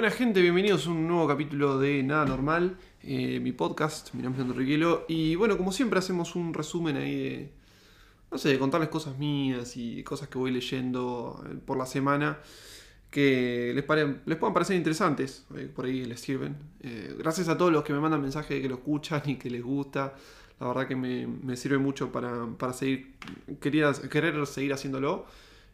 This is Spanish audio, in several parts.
Buena gente, bienvenidos a un nuevo capítulo de Nada Normal, eh, mi podcast, mi nombre es Enriquelo y bueno, como siempre hacemos un resumen ahí de, no sé, de contarles cosas mías y cosas que voy leyendo eh, por la semana que les, les puedan parecer interesantes, eh, por ahí les sirven. gracias a todos los que me mandan mensajes de que lo escuchan y que les gusta, la verdad que me, sirve mucho para, seguir, quería, querer seguir haciéndolo.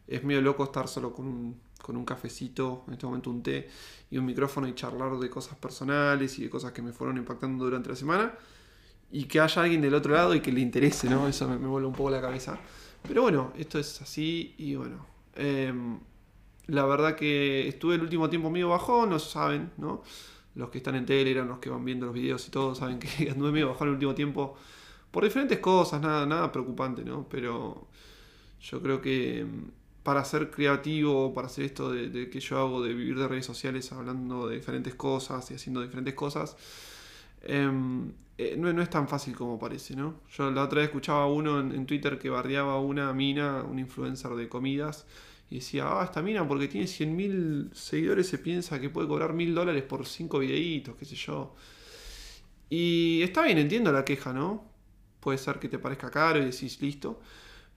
Es medio loco estar solo con un con un cafecito, en este momento un té y un micrófono y charlar de cosas personales y de cosas que me fueron impactando durante la semana y que haya alguien del otro lado y que le interese, ¿no? Eso me, vuelve un poco la cabeza. Pero bueno, esto es así y bueno. Em, la verdad que estuve el último tiempo medio bajón, no saben, ¿no? Los que están en Telegram, los que van viendo los videos y todo, saben que anduve medio bajón el último tiempo por diferentes cosas, nada, nada preocupante, ¿no? Pero yo creo que em, para ser creativo, para hacer esto de, que yo hago, de vivir de redes sociales hablando de diferentes cosas y haciendo diferentes cosas, em, eh, no, es tan fácil como parece, ¿no? Yo la otra vez escuchaba a uno en, Twitter que bardeaba una mina, un influencer de comidas, y decía, ah, esta mina porque tiene 100.000 seguidores se piensa que puede cobrar 1.000 dólares por 5 videitos, qué sé yo. Y está bien, entiendo la queja, ¿no? Puede ser que te parezca caro y decís, listo.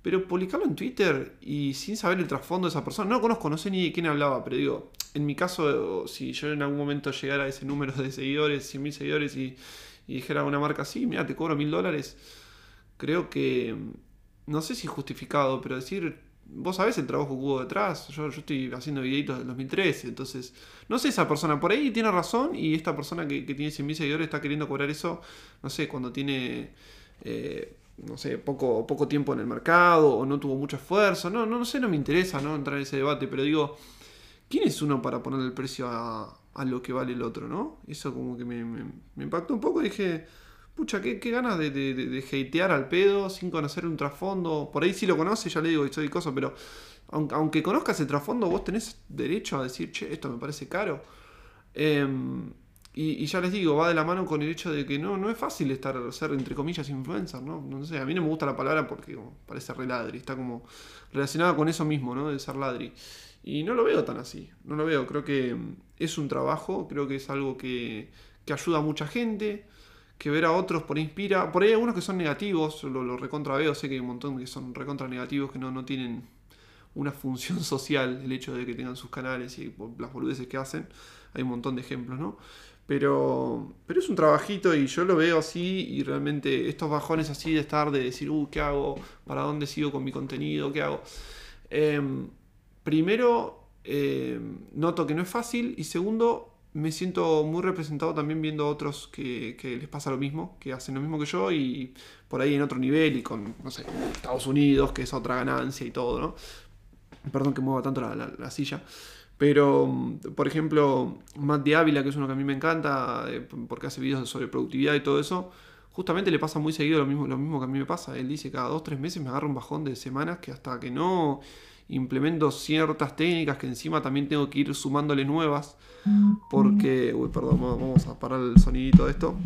Pero publicarlo en Twitter y sin saber el trasfondo de esa persona, no conozco, no sé ni de quién hablaba, pero digo, en mi caso, si yo en algún momento llegara a ese número de seguidores, 100.000 seguidores y, dijera a una marca así, mira, te cobro mil dólares, creo que, no sé si justificado, pero decir, vos sabés el trabajo que hubo detrás, yo, yo estoy haciendo videitos del 2013, entonces, no sé, esa persona por ahí tiene razón y esta persona que, que tiene 100.000 seguidores está queriendo cobrar eso, no sé, cuando tiene... Eh, no sé, poco, poco tiempo en el mercado o no tuvo mucho esfuerzo. No, no, no sé, no me interesa ¿no? entrar en ese debate, pero digo, ¿quién es uno para poner el precio a, lo que vale el otro? ¿no? Eso como que me, impactó un poco y dije, pucha, qué, qué ganas de, de, de, hatear al pedo sin conocer un trasfondo. Por ahí sí lo conoce, ya le digo que soy cosa, pero aunque, aunque conozcas el trasfondo, vos tenés derecho a decir, che, esto me parece caro. Eh, y, ya les digo, va de la mano con el hecho de que no, no es fácil estar, ser entre comillas influencer, ¿no? No sé, a mí no me gusta la palabra porque parece re ladri, está como relacionada con eso mismo, ¿no? De ser ladri. Y no lo veo tan así, no lo veo, creo que es un trabajo, creo que es algo que, que ayuda a mucha gente, que ver a otros por inspira. Por ahí hay algunos que son negativos, lo, lo recontra veo, sé que hay un montón que son recontra negativos, que no, no tienen una función social el hecho de que tengan sus canales y las boludeces que hacen. Hay un montón de ejemplos, ¿no? Pero, pero es un trabajito y yo lo veo así y realmente estos bajones así de estar, de decir, uh, ¿qué hago? ¿Para dónde sigo con mi contenido? ¿Qué hago? Em, primero, em, noto que no es fácil y segundo, me siento muy representado también viendo otros que, les pasa lo mismo, que hacen lo mismo que yo y por ahí en otro nivel y con, no sé, Estados Unidos, que es otra ganancia y todo, ¿no? Perdón que mueva tanto la silla. Pero, por ejemplo, Matt Ávila, que es uno que a mí me encanta, eh, porque hace videos sobre productividad y todo eso, justamente le pasa muy seguido lo mismo, lo mismo que a mí me pasa. Él dice, cada dos, tres meses me agarra un bajón de semanas que hasta que no implemento ciertas técnicas que encima también tengo que ir sumándole nuevas, porque, uy, perdón, vamos a parar el sonidito de esto,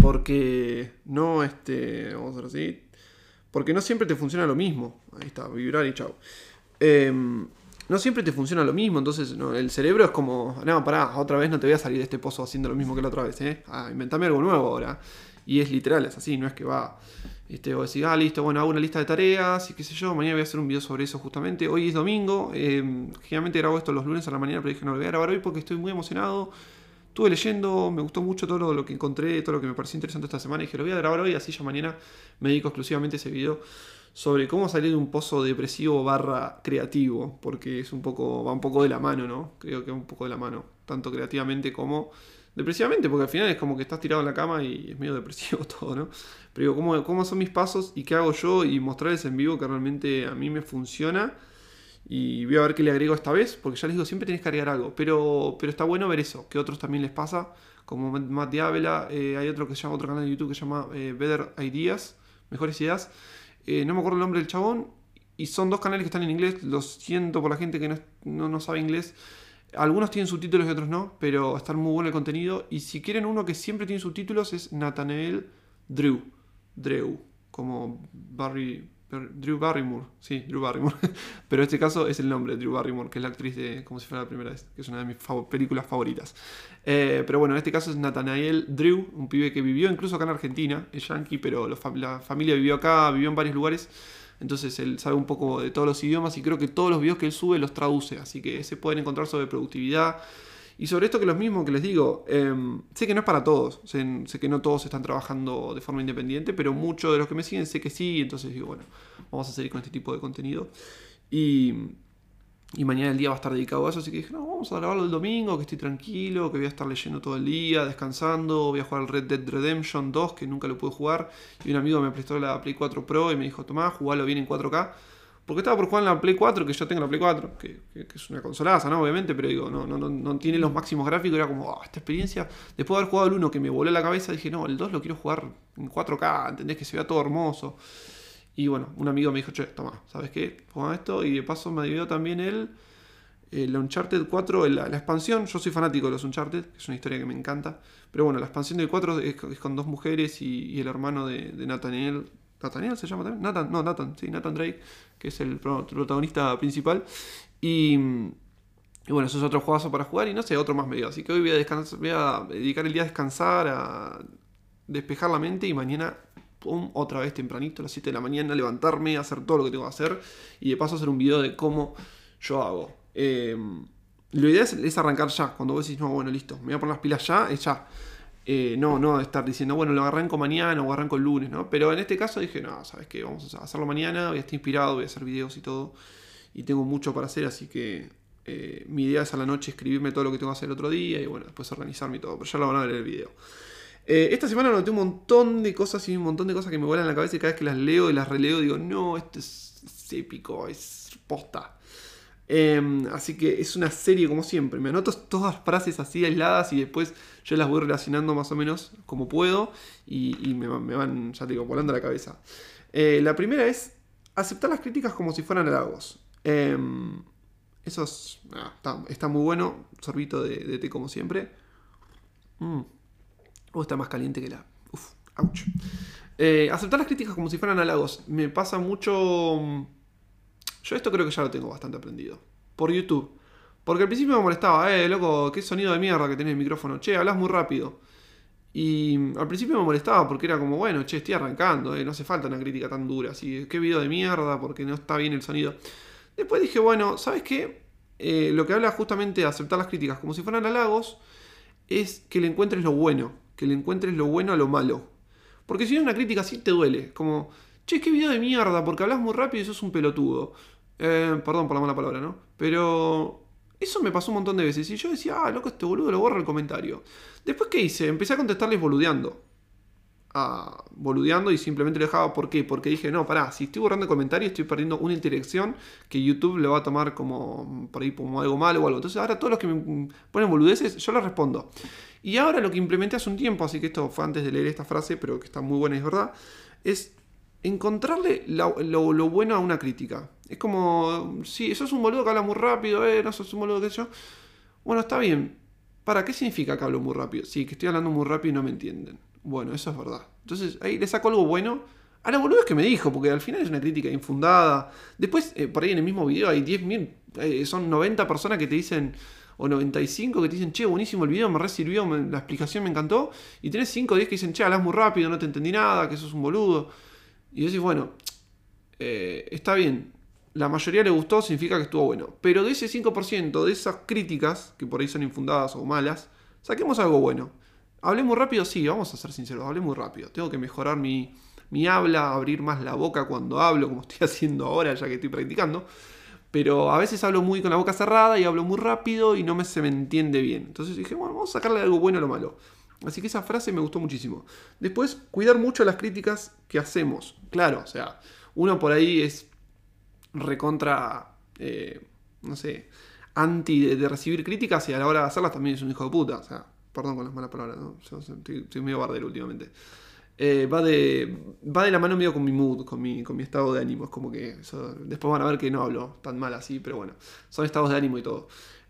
porque no, este, vamos a ver así, porque no siempre te funciona lo mismo. Ahí está, vibrar y chao. Eh, no siempre te funciona lo mismo, entonces el cerebro es como, no, pará, otra vez no te voy a salir de este pozo haciendo lo mismo que la otra vez, ¿eh? Ah, inventame algo nuevo ahora. Y es literal, es así, no es que va, este, vos decís, ah, listo, bueno, hago una lista de tareas y qué sé yo, mañana voy a hacer un video sobre eso justamente. Hoy es domingo, eh, generalmente grabo esto los lunes a la mañana, pero dije, no, lo voy a grabar hoy porque estoy muy emocionado. Estuve leyendo, me gustó mucho todo lo, que encontré, todo lo que me pareció interesante esta semana y dije, lo voy a grabar hoy, así ya mañana me dedico exclusivamente ese video sobre cómo salir de un pozo depresivo barra creativo, porque es un poco, va un poco de la mano, ¿no? Creo que va un poco de la mano, tanto creativamente como depresivamente, porque al final es como que estás tirado en la cama y es medio depresivo todo, ¿no? Pero digo, ¿cómo, cómo son mis pasos y qué hago yo y mostrarles en vivo que realmente a mí me funciona. Y voy a ver qué le agrego esta vez, porque ya les digo, siempre tienes que agregar algo. Pero, pero está bueno ver eso, que a otros también les pasa, como Matt Diabela, eh, hay otro que llama, otro canal de YouTube que se llama eh, Better Ideas, Mejores Ideas, eh, no me acuerdo el nombre del chabón, y son dos canales que están en inglés, lo siento por la gente que no, no, sabe inglés. Algunos tienen subtítulos y otros no, pero están muy bueno el contenido. Y si quieren uno que siempre tiene subtítulos es Nathanael Drew. Drew, como Barry, Drew Barrymore, sí, Drew Barrymore. Pero en este caso es el nombre, Drew Barrymore, que es la actriz de Como si fuera la primera vez, que es una de mis películas favoritas. Eh, pero bueno, en este caso es Nathanael Drew, un pibe que vivió incluso acá en Argentina, es yankee, pero la familia vivió acá, vivió en varios lugares. Entonces él sabe un poco de todos los idiomas y creo que todos los videos que él sube los traduce. Así que se pueden encontrar sobre productividad. Y sobre esto que los mismos que les digo, em, sé que no es para todos, sé, que no todos están trabajando de forma independiente, pero muchos de los que me siguen sé que sí, entonces digo, bueno, vamos a seguir con este tipo de contenido. Y, y mañana el día va a estar dedicado a eso, así que dije, no, vamos a grabarlo el domingo, que estoy tranquilo, que voy a estar leyendo todo el día, descansando, voy a jugar al Red Dead Redemption 2, que nunca lo pude jugar, y un amigo me prestó la Play 4 Pro y me dijo, tomá, jugalo bien en 4K. Porque estaba por jugar en la Play 4, que yo tengo la Play 4, que, es una consolaza, ¿no? Obviamente, pero digo, no, no, no, tiene los máximos gráficos. Era como, oh, esta experiencia. Después de haber jugado el 1 que me voló la cabeza, dije, no, el 2 lo quiero jugar en 4K, ¿entendés? Que se vea todo hermoso. Y bueno, un amigo me dijo, che, toma, ¿sabes qué? Ponga esto. Y de paso me dio también el, el Uncharted 4, la, expansión. Yo soy fanático de los Uncharted, que es una historia que me encanta. Pero bueno, la expansión del 4 es, con dos mujeres y, el hermano de Nathaniel Nathaniel se llama también. Nathan, no, Nathan, sí, Nathan Drake, que es el protagonista principal. Y, bueno, eso es otro juegazo para jugar y no sé, otro más medio. Así que hoy voy a, descansar, voy a dedicar el día a descansar, a despejar la mente y mañana, pum, otra vez tempranito, a las 7 de la mañana, levantarme, hacer todo lo que tengo que hacer y de paso hacer un video de cómo yo hago. Eh, la idea es, arrancar ya. Cuando vos decís, no, bueno, listo, me voy a poner las pilas ya, es ya. Eh, no, no estar diciendo, bueno, lo arranco mañana o arranco el lunes, ¿no? Pero en este caso dije, no, ¿sabes qué? Vamos a hacerlo mañana, voy a estar inspirado, voy a hacer videos y todo. Y tengo mucho para hacer, así que eh, mi idea es a la noche escribirme todo lo que tengo que hacer el otro día y bueno, después organizarme y todo. Pero ya lo van a ver en el video. Eh, esta semana noté un montón de cosas y un montón de cosas que me vuelan en la cabeza y cada vez que las leo y las releo digo, no, esto es épico, es posta. Em, así que es una serie como siempre. Me anoto todas las frases así aisladas y después yo las voy relacionando más o menos como puedo y, me, van, ya digo, volando la cabeza. Eh, la primera es aceptar las críticas como si fueran halagos. Em, eso ah, está, muy bueno. Sorbito de, té como siempre. Mm. O está más caliente que la... Uf, ouch. Eh, aceptar las críticas como si fueran halagos. Me pasa mucho yo esto creo que ya lo tengo bastante aprendido. Por YouTube. Porque al principio me molestaba, eh, loco, qué sonido de mierda que tenés el micrófono. Che, hablas muy rápido. Y al principio me molestaba porque era como, bueno, che, estoy arrancando, eh, no hace falta una crítica tan dura. Así, qué video de mierda porque no está bien el sonido. Después dije, bueno, ¿sabes qué? Eh, lo que habla justamente de aceptar las críticas como si fueran halagos es que le encuentres lo bueno. Que le encuentres lo bueno a lo malo. Porque si no una crítica así te duele. Como, che, qué video de mierda porque hablas muy rápido y sos un pelotudo. Eh, perdón por la mala palabra, ¿no? Pero eso me pasó un montón de veces. Y yo decía, ah, loco, este boludo lo borra el comentario. Después, ¿qué hice? Empecé a contestarles boludeando. Ah, boludeando y simplemente lo dejaba. ¿Por qué? Porque dije, no, pará, si estoy borrando el comentario, estoy perdiendo una interacción que YouTube le va a tomar como por ahí como algo malo o algo. Entonces, ahora todos los que me ponen boludeces, yo les respondo. Y ahora lo que implementé hace un tiempo, así que esto fue antes de leer esta frase, pero que está muy buena es verdad, es encontrarle lo, bueno a una crítica. Es como, si eso es un boludo que habla muy rápido, eh, no sos un boludo que yo. Bueno, está bien. ¿Para qué significa que hablo muy rápido? Sí, que estoy hablando muy rápido y no me entienden. Bueno, eso es verdad. Entonces ahí le saco algo bueno a la boludo que me dijo, porque al final es una crítica infundada. Después, eh, por ahí en el mismo video hay 10.000, eh, son 90 personas que te dicen, o 95 que te dicen, che, buenísimo el video, me resirvió, la explicación me encantó. Y tenés 5 o 10 que dicen, che, hablas muy rápido, no te entendí nada, que sos un boludo. Y decís, bueno, eh, está bien, la mayoría le gustó, significa que estuvo bueno. Pero de ese 5%, de esas críticas, que por ahí son infundadas o malas, saquemos algo bueno. ¿Hablé muy rápido? Sí, vamos a ser sinceros, hablé muy rápido. Tengo que mejorar mi, mi habla, abrir más la boca cuando hablo, como estoy haciendo ahora, ya que estoy practicando. Pero a veces hablo muy con la boca cerrada y hablo muy rápido y no me, se me entiende bien. Entonces dije, bueno, vamos a sacarle algo bueno a lo malo. Así que esa frase me gustó muchísimo. Después, cuidar mucho las críticas que hacemos. Claro, o sea, uno por ahí es recontra, eh, no sé, anti de, recibir críticas y a la hora de hacerlas también es un hijo de puta. O sea, perdón con las malas palabras, ¿no? Estoy, medio bardero últimamente. Eh, va, de, va de la mano medio con mi mood, con mi, con mi estado de ánimo. Es como que después van a ver que no hablo tan mal así, pero bueno, son estados de ánimo y todo.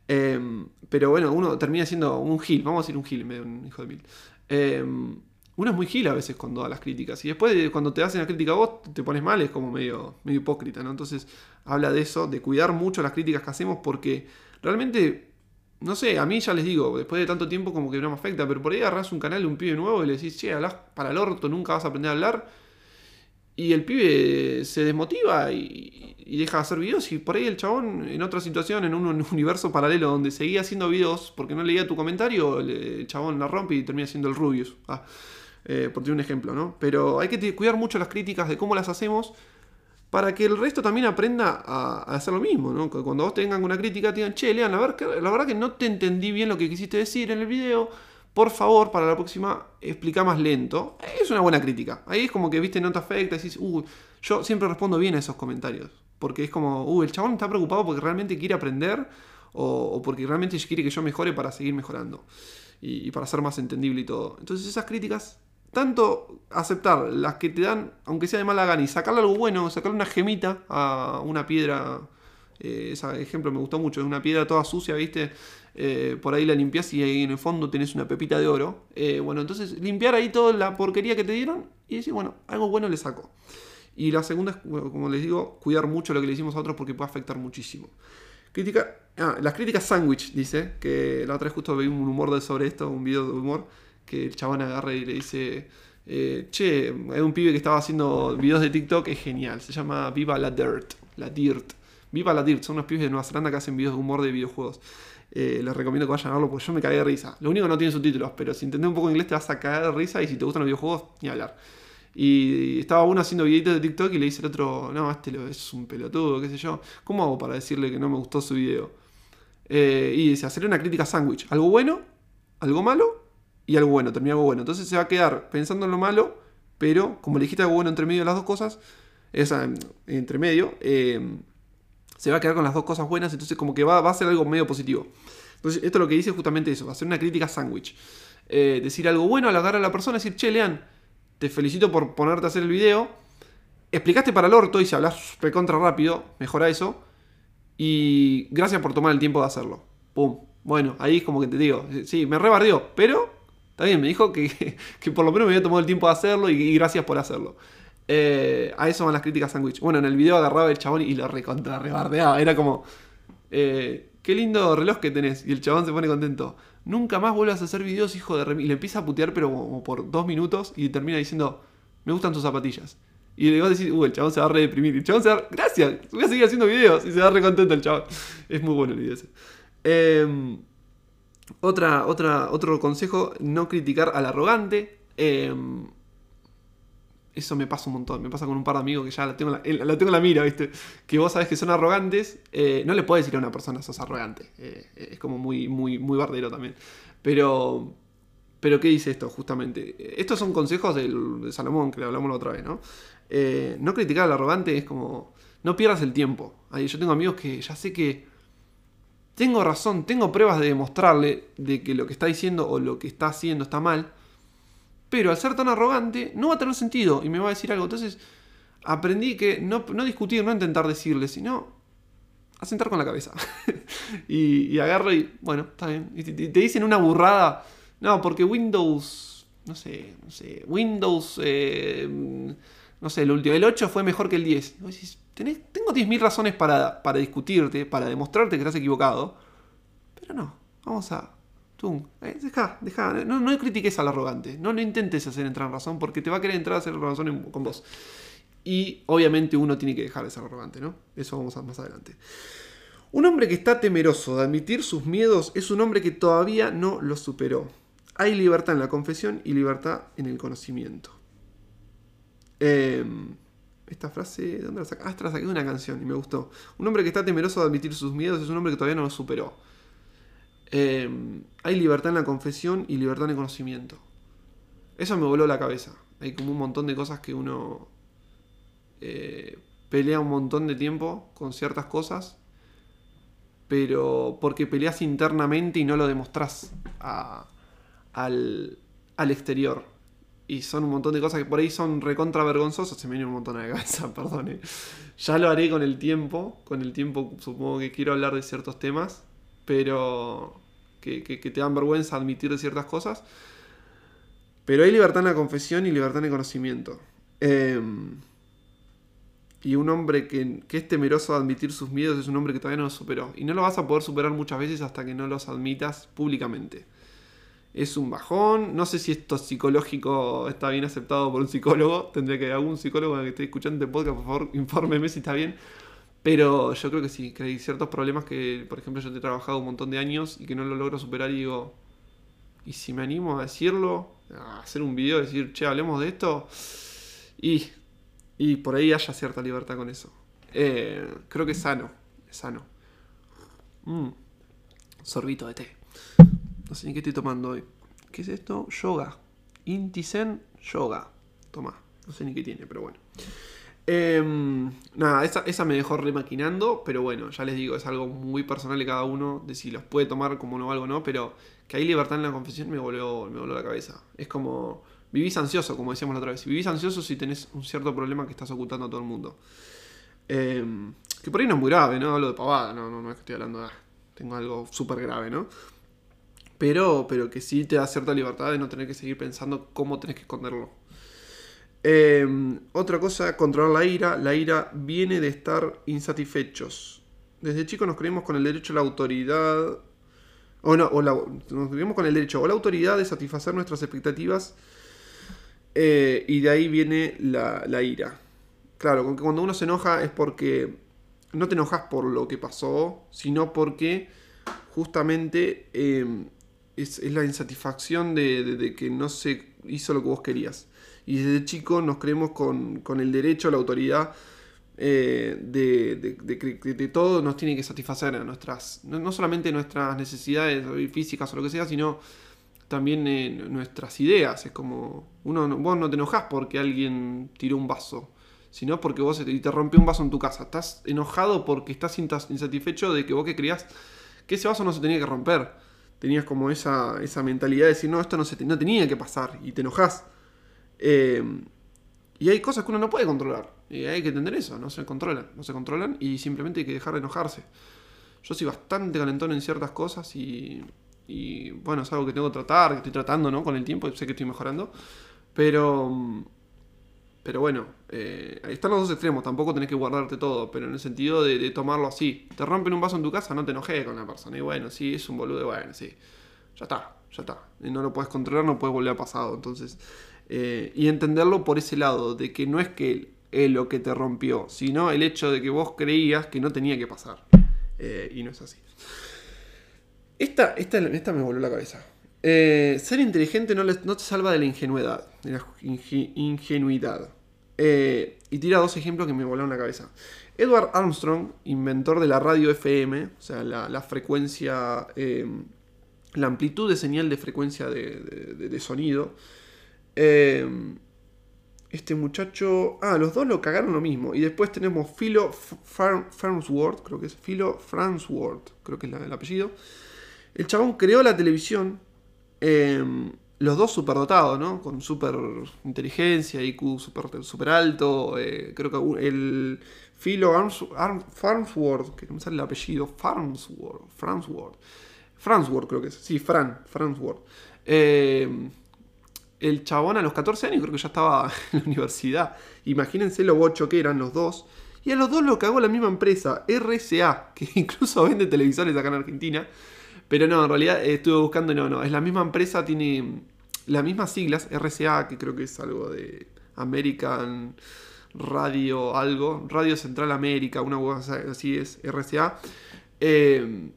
Em, pero bueno, uno termina siendo un gil, vamos a decir un gil, medio un hijo de mil. Em, uno es muy gil a veces cuando da las críticas. Y después cuando te hacen la crítica a vos, te pones mal, es como medio, medio hipócrita, ¿no? Entonces habla de eso, de cuidar mucho las críticas que hacemos porque realmente, no sé, a mí ya les digo, después de tanto tiempo como que no me afecta, pero por ahí agarras un canal de un pibe nuevo y le decís, che, hablas para el orto, nunca vas a aprender a hablar. Y el pibe se desmotiva y, deja de hacer videos. Y por ahí el chabón, en otra situación, en un universo paralelo donde seguía haciendo videos porque no leía tu comentario, el chabón la rompe y termina siendo el Rubius. Ah. Eh, por un ejemplo, ¿no? Pero hay que cuidar mucho las críticas de cómo las hacemos para que el resto también aprenda a, hacer lo mismo, ¿no? cuando vos tengan una crítica, te digan, che, Lean, la, la verdad que no te entendí bien lo que quisiste decir en el video, por favor, para la próxima, explica más lento. Es una buena crítica. Ahí es como que, viste, no te afecta, decís, uh, yo siempre respondo bien a esos comentarios. Porque es como, uh, el chabón está preocupado porque realmente quiere aprender o, porque realmente quiere que yo mejore para seguir mejorando y, para ser más entendible y todo. Entonces esas críticas tanto aceptar las que te dan, aunque sea de mala gana, y sacarle algo bueno, sacarle una gemita a una piedra. Eh, ese ejemplo me gustó mucho, es una piedra toda sucia, ¿viste? Eh, por ahí la limpias y ahí en el fondo tenés una pepita de oro. Eh, bueno, entonces limpiar ahí toda la porquería que te dieron y decir, bueno, algo bueno le saco. Y la segunda es, como les digo, cuidar mucho lo que le decimos a otros porque puede afectar muchísimo. Crítica, ah, las críticas sándwich, dice, que la otra vez justo vi un humor de sobre esto, un video de humor que el chabón agarra y le dice, eh, che, hay un pibe que estaba haciendo videos de TikTok, es genial, se llama Viva la Dirt, la Dirt. Viva la Dirt, son unos pibes de Nueva Zelanda que hacen videos de humor de videojuegos. Eh, les recomiendo que vayan a verlo porque yo me cagué de risa. Lo único que no tiene subtítulos, pero si entendés un poco inglés te vas a caer de risa y si te gustan los videojuegos, ni hablar. Y estaba uno haciendo videitos de TikTok y le dice el otro, no, este es un pelotudo, qué sé yo. ¿Cómo hago para decirle que no me gustó su video? Eh, y dice, hacerle una crítica sándwich. Algo bueno, algo malo y algo bueno, termina algo bueno. Entonces se va a quedar pensando en lo malo, pero como le dijiste algo bueno entre medio de las dos cosas, esa, entre medio, em, se va a quedar con las dos cosas buenas, entonces como que va, a ser algo medio positivo. Entonces esto lo que dice es justamente eso, ser una crítica sándwich. Eh, decir algo bueno, halagar a la persona, decir, che, Lean, te felicito por ponerte a hacer el video. Explicaste para el orto y si hablas recontra rápido, mejora eso. Y gracias por tomar el tiempo de hacerlo. Pum. Bueno, ahí es como que te digo, sí, me rebardeó, pero bien, me dijo que, por lo menos me había tomado el tiempo de hacerlo y, gracias por hacerlo. Eh, a eso van las críticas sándwich. Bueno, en el video agarraba el chabón y lo recontra rebardeaba. Era como, eh, qué lindo reloj que tenés. Y el chabón se pone contento. Nunca más vuelvas a hacer videos, hijo de rem Y le empieza a putear, pero como por dos minutos. Y termina diciendo, me gustan tus zapatillas. Y le va a decir, uh, el chabón se va a redeprimir. Y el chabón se va a, gracias, voy a seguir haciendo videos. Y se va a re contento el chabón. Es muy bueno el video ese. Eh, otra, otra, otro consejo, no criticar al arrogante. Em, eso me pasa un montón. Me pasa con un par de amigos que ya la tengo la, la, mira, ¿viste? Que vos sabés que son arrogantes. Eh, no le puedes decir a una persona sos arrogante. Eh, es como muy, muy, muy bardero también. Pero. Pero, ¿qué dice esto justamente? Estos son consejos de Salomón, que le hablamos la otra vez, ¿no? Eh, no criticar al arrogante es como. No pierdas el tiempo. Ahí yo tengo amigos que ya sé que tengo razón, tengo pruebas de demostrarle de que lo que está diciendo o lo que está haciendo está mal, pero al ser tan arrogante no va a tener sentido y me va a decir algo. Entonces aprendí que no, discutir, no intentar decirle, sino asentar con la cabeza. y, agarro y, bueno, está bien. Y te, dicen una burrada, no, porque Windows, no sé, no sé, Windows, eh, no sé, el último, el 8 fue mejor que el 10. Y vos decís, tengo 10.000 razones para, para, discutirte, para demostrarte que estás equivocado. Pero no, vamos a... Tum, eh, deja, deja, no, no critiques al arrogante, no lo intentes hacer entrar en razón porque te va a querer entrar a hacer razón con vos. Y obviamente uno tiene que dejar de ser arrogante, ¿no? Eso vamos a más adelante. Un hombre que está temeroso de admitir sus miedos es un hombre que todavía no los superó. Hay libertad en la confesión y libertad en el conocimiento. Eh, esta frase, dónde la saqué? Ah, la saqué de una canción y me gustó. Un hombre que está temeroso de admitir sus miedos es un hombre que todavía no los superó. Em, hay libertad en la confesión y libertad en el conocimiento. Eso me voló la cabeza. Hay como un montón de cosas que uno eh, pelea un montón de tiempo con ciertas cosas, pero porque peleas internamente y no lo demostrás al, al exterior y son un montón de cosas que por ahí son recontra vergonzosas. Se me viene un montón a la cabeza, perdón. Ya lo haré con el tiempo. Con el tiempo supongo que quiero hablar de ciertos temas, pero que, te dan vergüenza admitir ciertas cosas. Pero hay libertad en la confesión y libertad en el conocimiento. Em, y un hombre que, que, es temeroso de admitir sus miedos es un hombre que todavía no los superó. Y no lo vas a poder superar muchas veces hasta que no los admitas públicamente. Es un bajón. No sé si esto psicológico está bien aceptado por un psicólogo. Tendría que algún psicólogo que esté escuchando este podcast, por favor, infórmeme si está bien. Pero yo creo que sí, que hay ciertos problemas que, por ejemplo, yo te he trabajado un montón de años y que no lo logro superar y digo, ¿y si me animo a decirlo? A hacer un video, decir, che, hablemos de esto. Y, y por ahí haya cierta libertad con eso. Eh, creo que es sano, es sano. Mm, sorbito de té. No sé ni qué estoy tomando hoy. ¿Qué es esto? Yoga. Intisen Yoga. Toma, no sé ni qué tiene, pero bueno. Em, nada, esa, me dejó remaquinando, pero bueno, ya les digo, es algo muy personal de cada uno, de si los puede tomar como no algo no, pero que hay libertad en la confesión me volvió, me voló la cabeza. Es como, vivís ansioso, como decíamos la otra vez, vivís ansioso si tenés un cierto problema que estás ocultando a todo el mundo. Em, que por ahí no es muy grave, ¿no? Hablo de pavada, no, no, no es que estoy hablando de, ah, tengo algo súper grave, ¿no? Pero, pero que sí te da cierta libertad de no tener que seguir pensando cómo tenés que esconderlo. Em, otra cosa, controlar la ira. La ira viene de estar insatisfechos. Desde chicos nos creímos con el derecho a la autoridad. O no, o nos creímos con el derecho o la autoridad de satisfacer nuestras expectativas. Eh, y de ahí viene la, ira. Claro, cuando uno se enoja es porque no te enojas por lo que pasó, sino porque justamente em, es, la insatisfacción de que no se hizo lo que vos querías y desde chico nos creemos con, el derecho, la autoridad eh, de, que de, todo nos tiene que satisfacer a nuestras, no, solamente nuestras necesidades físicas o lo que sea, sino también eh, nuestras ideas. Es como, uno, vos no te enojás porque alguien tiró un vaso, sino porque vos te, te rompió un vaso en tu casa. Estás enojado porque estás insatisfecho de que vos que creías que ese vaso no se tenía que romper. Tenías como esa, esa mentalidad de decir, no, esto no, se, no tenía que pasar, y te enojás. Eh, y hay cosas que uno no puede controlar. Y hay que entender eso, no se controlan. No se controlan y simplemente hay que dejar de enojarse. Yo soy bastante calentón en ciertas cosas y, y bueno, es algo que tengo que tratar, que estoy tratando ¿no? con el tiempo, sé que estoy mejorando. Pero, pero bueno, eh, ahí están los dos extremos, tampoco tenés que guardarte todo, pero en el sentido de, tomarlo así. Te rompen un vaso en tu casa, no te enojes con la persona. Y bueno, sí, es un boludo, bueno, sí. Ya está, ya está. Y no lo puedes controlar, no puedes volver a pasado. Entonces, eh, y entenderlo por ese lado, de que no es que él lo que te rompió, sino el hecho de que vos creías que no tenía que pasar. Eh, y no es así. Esta, esta, esta me volvió la cabeza. Eh, ser inteligente no, no, te salva de la ingenuidad. La ingenuidad. y tira dos ejemplos que me volaron la cabeza. Edward Armstrong, inventor de la radio FM, o sea, la, frecuencia, la amplitud de señal de frecuencia de sonido, Em, este muchacho. Ah, los dos lo cagaron lo mismo. Y después tenemos Philo Farnsworth, creo que es Philo Farnsworth, creo que es el apellido. El chabón creó la televisión. Em, los dos superdotados, ¿no? Con super inteligencia, IQ super, super alto. Eh, creo que el Philo Farnsworth, que no el apellido, Farnsworth, Farnsworth. Farnsworth creo que es. Sí, Fran, Farnsworth. Eh, el chabón a los 14 años creo que ya estaba en la universidad. Imagínense lo bocho que eran los dos. Y a los dos lo cagó la misma empresa, RCA, que incluso vende televisores acá en Argentina. Pero no, en realidad eh, estuve buscando, no, no, es la misma empresa, tiene las mismas siglas, RCA, que creo que es algo de American Radio algo, Radio Central América, una cosa así es, RCA. Eh,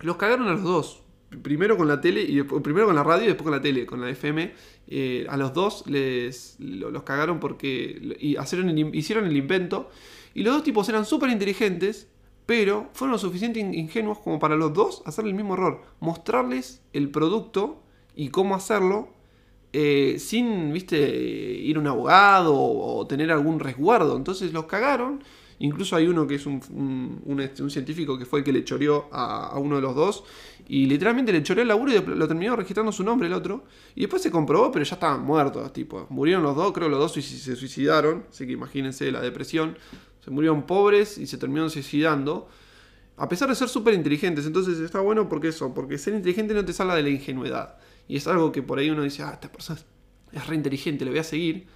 los cagaron a los dos. Primero con la tele y después, primero con la radio y después con la tele, con la FM. Eh, a los dos les los cagaron porque y hicieron el invento. Y los dos tipos eran súper inteligentes, pero fueron lo suficientemente ingenuos como para los dos hacer el mismo error. Mostrarles el producto y cómo hacerlo eh, sin, viste, ir a un abogado o, tener algún resguardo. Entonces los cagaron. Incluso hay uno que es un, este, científico que fue el que le choreó a, uno de los dos. Y literalmente le choreó el laburo y lo terminó registrando su nombre el otro. Y después se comprobó, pero ya estaban muertos. Tipo, murieron los dos, creo que los dos se suicidaron. Así que imagínense la depresión. Se murieron pobres y se terminaron suicidando. A pesar de ser súper inteligentes. Entonces está bueno porque eso, porque ser inteligente no te salga de la ingenuidad. Y es algo que por ahí uno dice, ah, esta persona es re inteligente, le voy a seguir.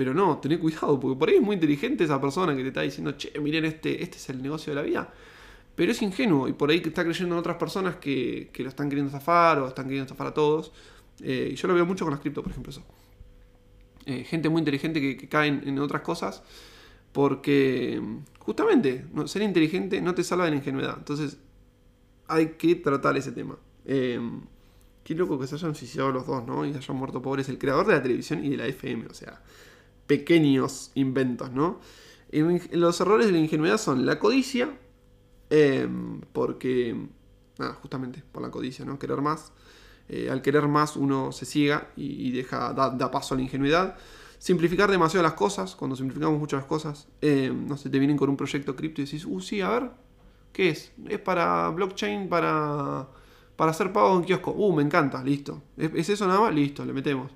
Pero no, tené cuidado, porque por ahí es muy inteligente esa persona que te está diciendo, che, miren, este, este es el negocio de la vida. Pero es ingenuo y por ahí está creyendo en otras personas que, lo están queriendo zafar o están queriendo zafar a todos. Eh, y yo lo veo mucho con las cripto, por ejemplo, eso. Eh, gente muy inteligente que, cae en, otras cosas porque justamente ser inteligente no te salva de la ingenuidad. Entonces hay que tratar ese tema. Eh, qué loco que se hayan suicidado los dos, ¿no? Y hayan muerto pobres. El creador de la televisión y de la FM, o sea, pequeños inventos, ¿no? Los errores de la ingenuidad son la codicia, em, porque, justamente por la codicia, ¿no? Querer más. Eh, al querer más uno se ciega y, deja, da, paso a la ingenuidad. Simplificar demasiado las cosas, cuando simplificamos mucho las cosas, em, no sé, te vienen con un proyecto cripto y decís, uh, sí, a ver, ¿qué es? Es para blockchain, para, para hacer pago en kiosco. Uh, me encanta, listo. ¿Es, eso nada más? Listo, le metemos.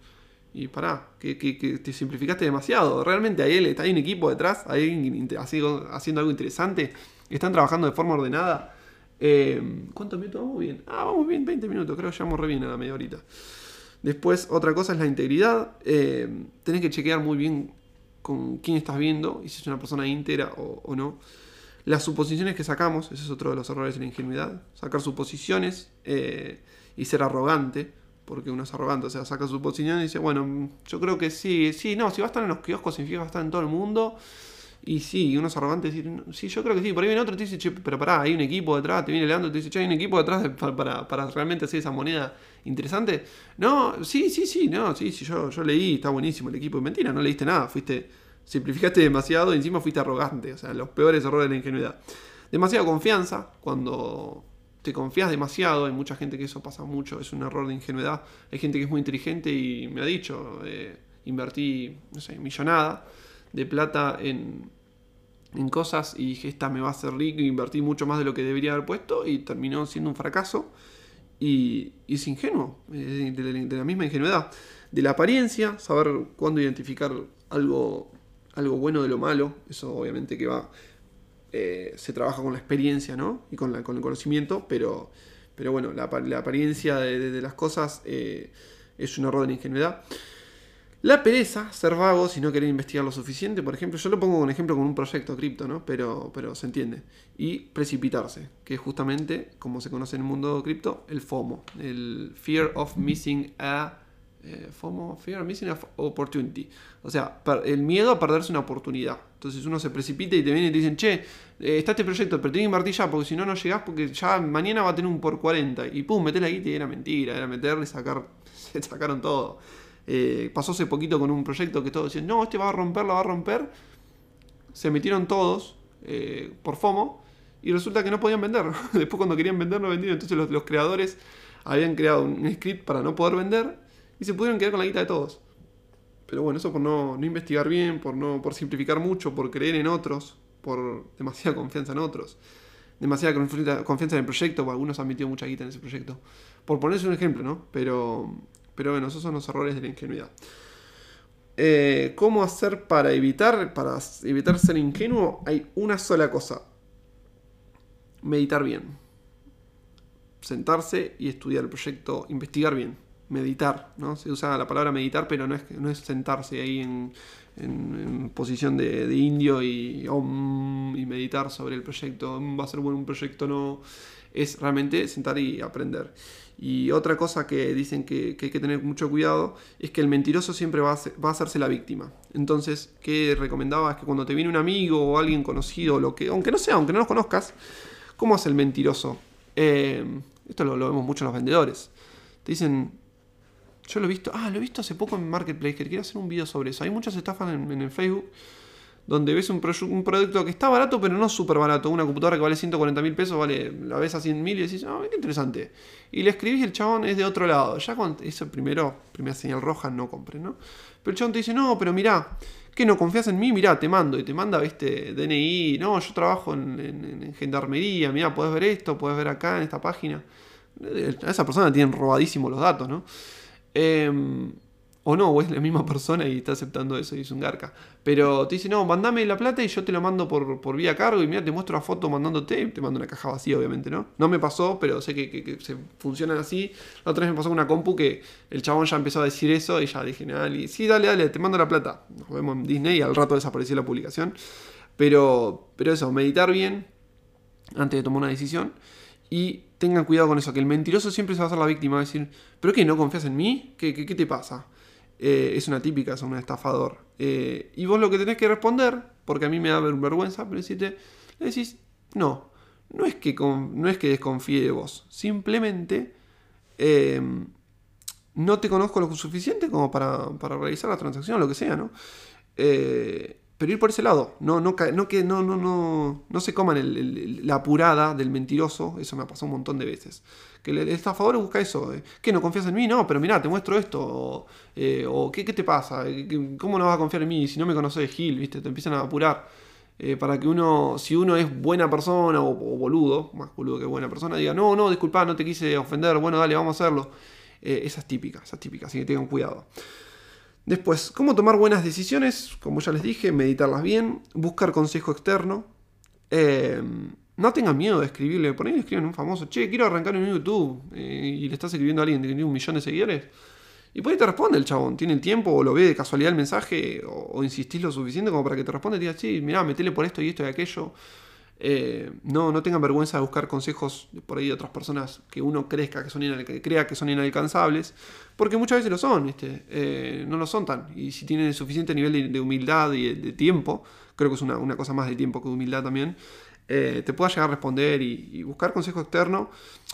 Y pará, que, te simplificaste demasiado. Realmente hay, hay un equipo detrás, hay haciendo algo interesante. Están trabajando de forma ordenada. Eh, ¿Cuántos minutos vamos bien? Ah, vamos bien, 20 minutos, creo que llevamos re bien a la media horita. Después, otra cosa es la integridad. Eh, tenés que chequear muy bien con quién estás viendo y si es una persona íntegra o, no. Las suposiciones que sacamos, ese es otro de los errores de la ingenuidad. Sacar suposiciones eh, y ser arrogante porque uno es arrogante, o sea, saca su posición y dice, bueno, yo creo que sí, sí, no, si va a estar en los kioscos significa que va a estar en todo el mundo. Y sí, uno es arrogante dice, sí, yo creo que sí. Por ahí viene otro y te dice, che, pero pará, hay un equipo detrás, te viene Leandro y te dice, che, hay un equipo detrás para, para, realmente hacer esa moneda interesante. No, sí, sí, sí, no, sí, sí, yo, yo leí, está buenísimo el equipo. Mentira, no leíste nada, fuiste, simplificaste demasiado y encima fuiste arrogante. O sea, los peores errores de la ingenuidad. Demasiada confianza, cuando te confías demasiado, hay mucha gente que eso pasa mucho, es un error de ingenuidad. Hay gente que es muy inteligente y me ha dicho, eh, invertí, millonada de plata en, en cosas y dije, esta me va a hacer rico, invertí mucho más de lo que debería haber puesto y terminó siendo un fracaso. Y, es ingenuo, de, de, la misma ingenuidad. De la apariencia, saber cuándo identificar algo, algo bueno de lo malo, eso obviamente que va eh, se trabaja con la experiencia ¿no? y con, el conocimiento, pero, pero bueno, la, apariencia de, las cosas eh, es un error de la ingenuidad. La pereza, ser vago si no querer investigar lo suficiente, por ejemplo, yo lo pongo un ejemplo con un proyecto cripto, ¿no? Pero, pero se entiende. Y precipitarse, que es justamente, como se conoce en el mundo cripto, el FOMO, el Fear of Missing a eh, FOMO, Fear Missing Opportunity. O sea, el miedo a perderse una oportunidad. Entonces uno se precipita y te viene y te dicen, che, eh, está este proyecto, pero tenés que invertir ya, porque si no, no llegás, porque ya mañana va a tener un por 40. Y pum, metés la guita y era mentira, era meterle, sacar, se sacaron todo. Eh, pasó hace poquito con un proyecto que todos decían, no, este va a romper, lo va a romper. Se metieron todos por FOMO y resulta que no podían vender. Después cuando querían vender no vendieron. Entonces los, los creadores habían creado un script para no poder vender y se pudieron quedar con la guita de todos. Pero bueno, eso por no, investigar bien, por, no, por simplificar mucho, por creer en otros, por demasiada confianza en otros, demasiada confianza en el proyecto, porque algunos han metido mucha guita en ese proyecto. Por ponerse un ejemplo, ¿no? Pero, pero bueno, esos son los errores de la ingenuidad. Eh, ¿Cómo hacer para evitar, para evitar ser ingenuo? Hay una sola cosa. Meditar bien. Sentarse y estudiar el proyecto, investigar bien meditar, ¿no? Se usa la palabra meditar, pero no es, no es sentarse ahí en, posición de, indio y, y meditar sobre el proyecto, mm, va a ser bueno un proyecto, no, es realmente sentar y aprender. Y otra cosa que dicen que, hay que tener mucho cuidado es que el mentiroso siempre va a, va a hacerse la víctima. Entonces, ¿qué recomendaba? Es que cuando te viene un amigo o alguien conocido, lo que, aunque no sea, aunque no los conozcas, ¿cómo hace el mentiroso? Eh, esto lo, lo vemos mucho en los vendedores. Te dicen, yo lo he visto, ah, lo he visto hace poco en Marketplace, que quiero hacer un video sobre eso. Hay muchas estafas en, el Facebook donde ves un, producto que está barato, pero no súper barato. Una computadora que vale 140 mil pesos, vale, la ves a 100 mil y decís, ah, qué interesante. Y le escribís y el chabón es de otro lado. Ya cuando eso primero, primera señal roja, no compres, ¿no? Pero el chabón te dice, no, pero mirá, que no confías en mí, mirá, te mando. Y te manda, viste, DNI, no, yo trabajo en, en gendarmería, mirá, puedes ver esto, puedes ver acá en esta página. A esa persona tienen robadísimo los datos, ¿no? Em, O no, o es la misma persona y está aceptando eso y es un garca. Pero te dice, no, mandame la plata y yo te lo mando por, por vía cargo y mira, te muestro la foto mandándote, te mando una caja vacía, obviamente, ¿no? No me pasó, pero sé que, se funcionan así. La otra vez me pasó con una compu que el chabón ya empezó a decir eso y ya dije, sí, dale, dale, te mando la plata. Nos vemos en Disney y al rato desapareció la publicación. Pero, pero eso, meditar bien antes de tomar una decisión. Y tengan cuidado con eso, que el mentiroso siempre se va a hacer la víctima. Va a decir, ¿pero qué? ¿No confías en mí? ¿Qué, qué, qué te pasa? Eh, es una típica, es un estafador. Eh, y vos lo que tenés que responder, porque a mí me da vergüenza, pero decirte, le decís, no, no es que, no es que desconfíe de vos, simplemente em, no te conozco lo suficiente como para, para realizar la transacción, lo que sea, ¿no? Eh, pero ir por ese lado, no, no, que, no, no, no, no se coman la apurada del mentiroso, eso me ha pasado un montón de veces. Que el, estafador busca eso, eh, ¿qué no confías en mí? No, pero mira, te muestro esto, o, eh, ¿qué, te pasa? ¿Cómo no vas a confiar en mí si no me conoces Gil, viste? Te empiezan a apurar. Eh, para que uno, si uno es buena persona o, boludo, más boludo que buena persona, diga, no, no, disculpa, no te quise ofender, bueno, dale, vamos a hacerlo. esa es típica, esa es típica, así que tengan cuidado. Después, ¿cómo tomar buenas decisiones? Como ya les dije, meditarlas bien, buscar consejo externo. Eh, no tengan miedo de escribirle, por ahí le escriben a un famoso, che, quiero arrancar en YouTube eh, y le estás escribiendo a alguien que tiene un millón de seguidores. Y por ahí te responde el chabón, tiene el tiempo o lo ve de casualidad el mensaje o, insistís lo suficiente como para que te responda y diga, sí, mirá, metele por esto y esto y aquello. Eh, no, no tengan vergüenza de buscar consejos por ahí de otras personas que uno crezca que son crea que son inalcanzables, porque muchas veces lo son, eh, no lo son tan. Y si tienen el suficiente nivel de, humildad y de, tiempo, creo que es una, cosa más de tiempo que de humildad también, eh, te pueda llegar a responder y, buscar consejo externo.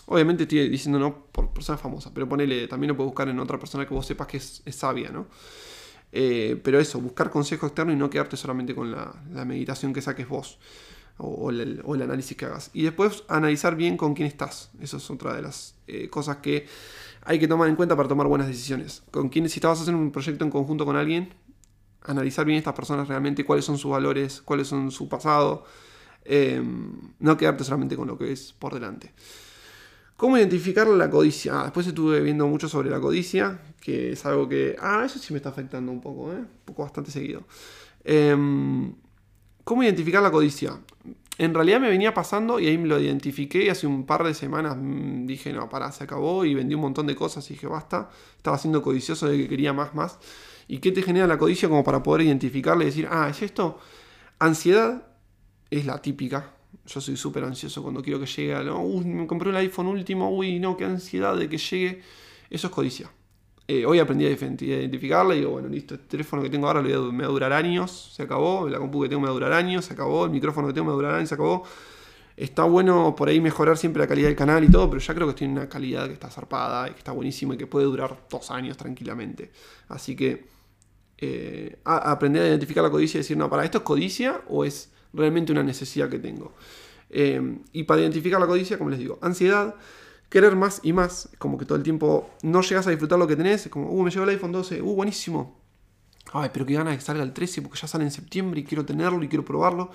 Obviamente estoy diciendo no por personas famosas, pero ponele, también lo puedes buscar en otra persona que vos sepas que es, sabia, ¿no? pero eso, buscar consejo externo y no quedarte solamente con la, meditación que saques vos o, el, análisis que hagas. Y después analizar bien con quién estás. Eso es otra de las eh, cosas que hay que tomar en cuenta para tomar buenas decisiones. Con quién, si estabas haciendo un proyecto en conjunto con alguien, analizar bien estas personas realmente, cuáles son sus valores, cuáles son su pasado. Em, no quedarte solamente con lo que es por delante. ¿Cómo identificar la codicia? Ah, después estuve viendo mucho sobre la codicia, que es algo que... Ah, eso sí me está afectando un poco, ¿eh? Un poco bastante seguido. Eh, ¿Cómo identificar la codicia? En realidad me venía pasando y ahí me lo identifiqué y hace un par de semanas mm, dije, no, pará, se acabó y vendí un montón de cosas y dije, basta, estaba siendo codicioso de que quería más, más. ¿Y qué te genera la codicia como para poder identificarle y decir, ah, es esto? Ansiedad es la típica. Yo soy súper ansioso cuando quiero que llegue a... Uy, me compré el iPhone último, uy, no, qué ansiedad de que llegue. Eso es codicia. Eh, hoy aprendí a identificarla y digo, bueno, listo, este teléfono que tengo ahora me va a durar años, se acabó, la compu que tengo me va a durar años, se acabó, el micrófono que tengo me va a durar años, se acabó. Está bueno por ahí mejorar siempre la calidad del canal y todo, pero ya creo que tiene una calidad que está zarpada y que está buenísima y que puede durar dos años tranquilamente. Así que eh, aprender a identificar la codicia y decir, no, para esto es codicia o es realmente una necesidad que tengo. Eh, y para identificar la codicia, como les digo, ansiedad, querer más y más. Como que todo el tiempo no llegas a disfrutar lo que tenés. Es como, uh, me llegó el iPhone 12, uh, buenísimo. Ay, pero qué ganas de que salga el 13 porque ya sale en septiembre y quiero tenerlo y quiero probarlo.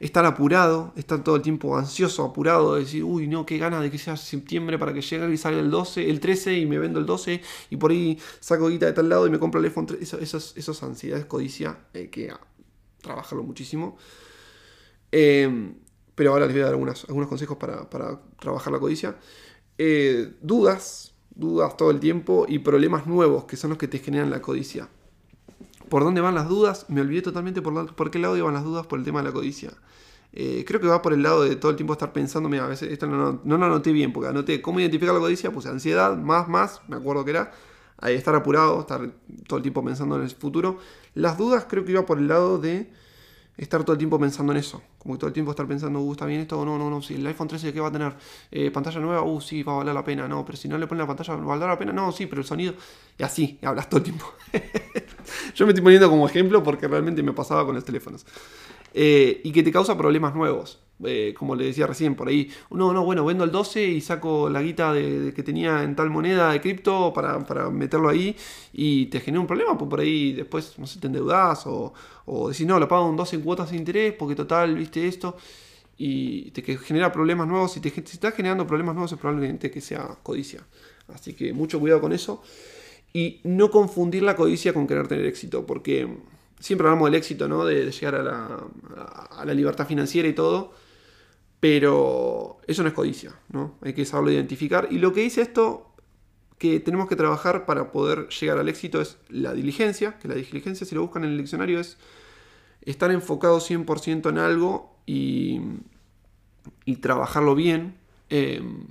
Estar apurado, estar todo el tiempo ansioso, apurado, de decir, uy, no, qué ganas de que sea septiembre para que llegue y salga el 12, el 13 y me vendo el 12 y por ahí saco guita de tal lado y me compro el iPhone 13. Esas, ansiedades, codicia, eh, que trabajarlo muchísimo. Eh, pero ahora les voy a dar algunos consejos para, para trabajar la codicia. Eh, dudas, dudas todo el tiempo y problemas nuevos que son los que te generan la codicia. ¿Por dónde van las dudas? Me olvidé totalmente por, por qué lado iban las dudas por el tema de la codicia. Eh, creo que va por el lado de todo el tiempo estar pensando, a veces esto no, no, lo anoté bien, porque anoté cómo identificar la codicia, puse ansiedad, más, más, me acuerdo que era, estar apurado, estar todo el tiempo pensando en el futuro. Las dudas creo que iba por el lado de estar todo el tiempo pensando en eso. Como que todo el tiempo estar pensando, uh, está bien esto, no, no, no, si el iPhone 13 ¿qué va a tener? Eh, pantalla nueva, uh, sí, va a valer la pena, no, pero si no le ponen la pantalla, ¿va a valer la pena? No, sí, pero el sonido, y así, hablas todo el tiempo. Yo me estoy poniendo como ejemplo porque realmente me pasaba con los teléfonos. Eh, y que te causa problemas nuevos. Eh, como le decía recién, por ahí, no, no, bueno, vendo el 12 y saco la guita que tenía en tal moneda de cripto para, meterlo ahí y te genera un problema, pues por ahí después, no sé, te endeudas o, o decís, no, lo pago un 12 en cuotas de interés porque total, viste esto y te genera problemas nuevos. Si te si estás generando problemas nuevos es probablemente que sea codicia. Así que mucho cuidado con eso. y no confundir la codicia con querer tener éxito, porque siempre hablamos del éxito, ¿no? De, llegar a la, a la, libertad financiera y todo, pero eso no es codicia, ¿no? Hay que saberlo identificar. Y lo que dice esto que tenemos que trabajar para poder llegar al éxito es la diligencia, que la diligencia si lo buscan en el diccionario es estar enfocado 100% en algo y, y trabajarlo bien. Em,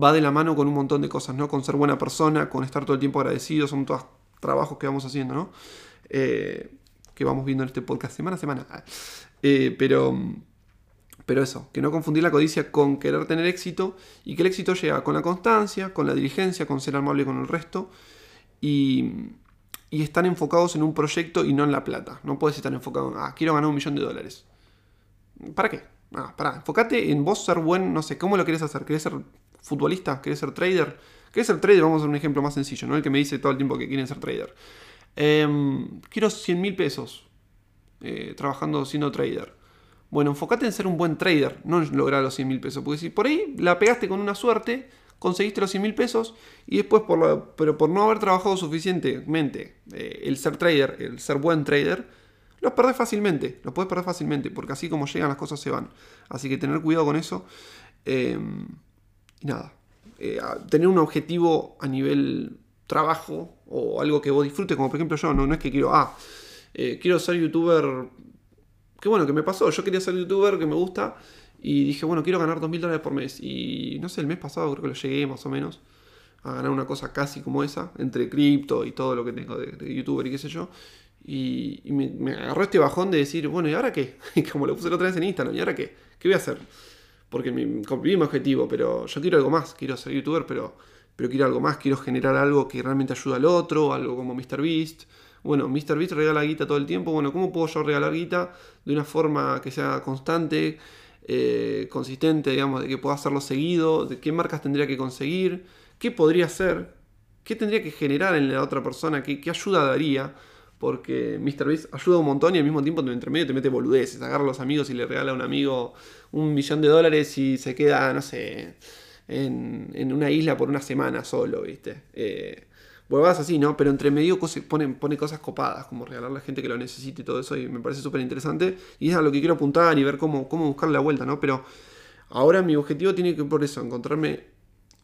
va de la mano con un montón de cosas, ¿no? Con ser buena persona, con estar todo el tiempo agradecido, son todos trabajos que vamos haciendo, ¿no? Eh, que vamos viendo en este podcast semana a semana. Eh, pero, pero eso, que no confundir la codicia con querer tener éxito y que el éxito llega con la constancia, con la diligencia, con ser amable con el resto y, y estar enfocados en un proyecto y no en la plata. No puedes estar enfocado en, ah, quiero ganar un millón de dólares. ¿Para qué? Ah, para, enfócate en vos ser buen, no sé, ¿cómo lo querés hacer? ¿Querés ser futbolista? ¿Querés ser trader? ¿Querés ser trader? Vamos a un ejemplo más sencillo, ¿no? El que me dice todo el tiempo que quieren ser trader. Em, quiero 100 mil pesos eh, trabajando siendo trader. Bueno, enfócate en ser un buen trader, no en lograr los 100 mil pesos. Porque si por ahí la pegaste con una suerte, conseguiste los 100 mil pesos y después, pero por no haber trabajado suficientemente eh, el ser trader, el ser buen trader, los perdés fácilmente. Los puedes perder fácilmente, porque así como llegan las cosas se van. Así que tener cuidado con eso. Em, y nada. Eh, tener un objetivo a nivel trabajo o algo que vos disfrutes, como por ejemplo yo, no, es que quiero, ah, eh, quiero ser youtuber, que bueno, que me pasó, yo quería ser youtuber, que me gusta, y dije, bueno, quiero ganar 2.000 dólares por mes, y no sé, el mes pasado creo que lo llegué más o menos a ganar una cosa casi como esa, entre cripto y todo lo que tengo de, youtuber y qué sé yo, y, me, agarró este bajón de decir, bueno, ¿y ahora qué? como lo puse la otra vez en Instagram, ¿y ahora qué? ¿Qué voy a hacer? Porque cumplí mi objetivo, pero yo quiero algo más, quiero ser youtuber, pero pero quiero algo más, quiero generar algo que realmente ayude al otro, algo como MrBeast. Bueno, MrBeast regala guita todo el tiempo, bueno, ¿cómo puedo yo regalar guita de una forma que sea constante, eh, consistente, digamos, de que pueda hacerlo seguido, de qué marcas tendría que conseguir, qué podría hacer, qué tendría que generar en la otra persona, qué, ayuda daría? Porque MrBeast ayuda un montón y al mismo tiempo entre medio te mete boludeces, agarra a los amigos y le regala a un amigo un millón de dólares y se queda, no sé en, una isla por una semana solo, ¿viste? Eh, así, ¿no? Pero entre medio pone, pone cosas copadas, como regalar a la gente que lo necesite y todo eso, y me parece súper interesante. Y es a lo que quiero apuntar y ver cómo, cómo buscar la vuelta, ¿no? Pero ahora mi objetivo tiene que, por eso, encontrarme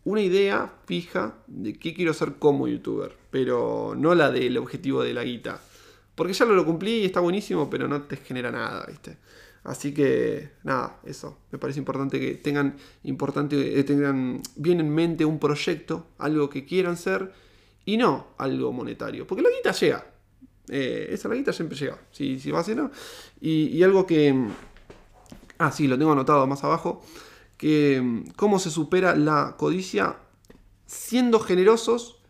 una idea fija de qué quiero ser como youtuber, pero no la del objetivo de la guita. Porque ya lo, lo cumplí y está buenísimo, pero no te genera nada, ¿viste? Así que nada, eso. Me parece importante que tengan, importante, eh, tengan bien en mente un proyecto, algo que quieran ser y no algo monetario. Porque la guita llega. Eh, esa la guita siempre llega. Si, si va a ser, ¿no? Y, algo que... Ah, sí, lo tengo anotado más abajo. Que cómo se supera la codicia siendo generosos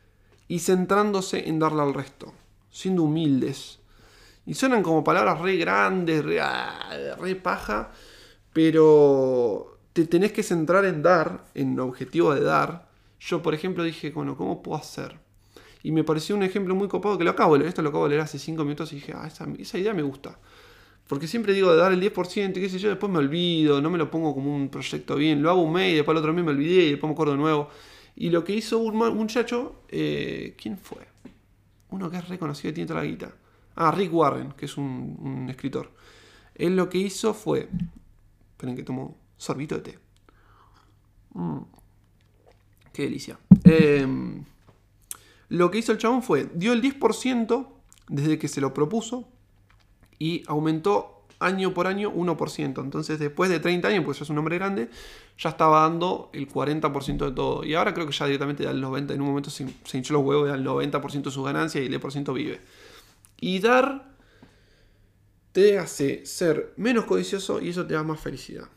y centrándose en darle al resto. Siendo humildes y suenan como palabras re grandes, re, ah, re paja, pero te tenés que centrar en dar, en el objetivo de dar. Yo, por ejemplo, dije, bueno, ¿cómo puedo hacer? Y me pareció un ejemplo muy copado que lo acabo de leer, esto lo acabo de leer hace 5 minutos y dije, ah, esa, idea me gusta. Porque siempre digo de dar el 10% y qué sé yo, después me olvido, no me lo pongo como un proyecto bien, lo hago un mes y después el otro mes me olvidé y después me acuerdo de nuevo. Y lo que hizo un muchacho, eh, ¿quién fue? Uno que es reconocido y tiene toda la guita. Ah, Rick Warren, que es un, escritor. Él lo que hizo fue. Esperen que tomo sorbito de té. Mm, qué delicia. Em, lo que hizo el chabón fue, dio el 10% desde que se lo propuso y aumentó año por año 1%. Entonces después de 30 años, pues ya es un hombre grande, ya estaba dando el 40% de todo. Y ahora creo que ya directamente da el 90%, en un momento se, hinchó los huevos, da el 90% de sus ganancias y el 10% vive. Y dar te hace ser menos codicioso y eso te da más felicidad.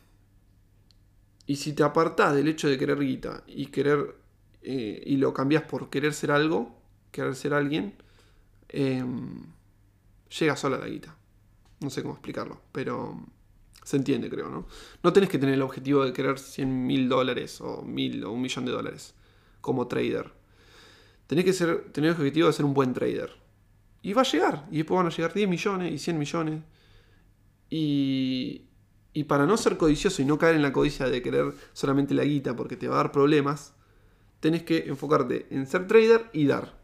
Y si te apartás del hecho de querer guita y querer eh, y lo cambias por querer ser algo, querer ser alguien, em, llega sola la guita. No sé cómo explicarlo, pero se entiende, creo, ¿no? No tenés que tener el objetivo de querer 100 mil dólares o mil o un millón de dólares como trader. Tenés que ser, tener el objetivo de ser un buen trader. Y va a llegar. Y después van a llegar 10 millones y 100 millones. Y, y para no ser codicioso y no caer en la codicia de querer solamente la guita porque te va a dar problemas, tenés que enfocarte en ser trader y dar.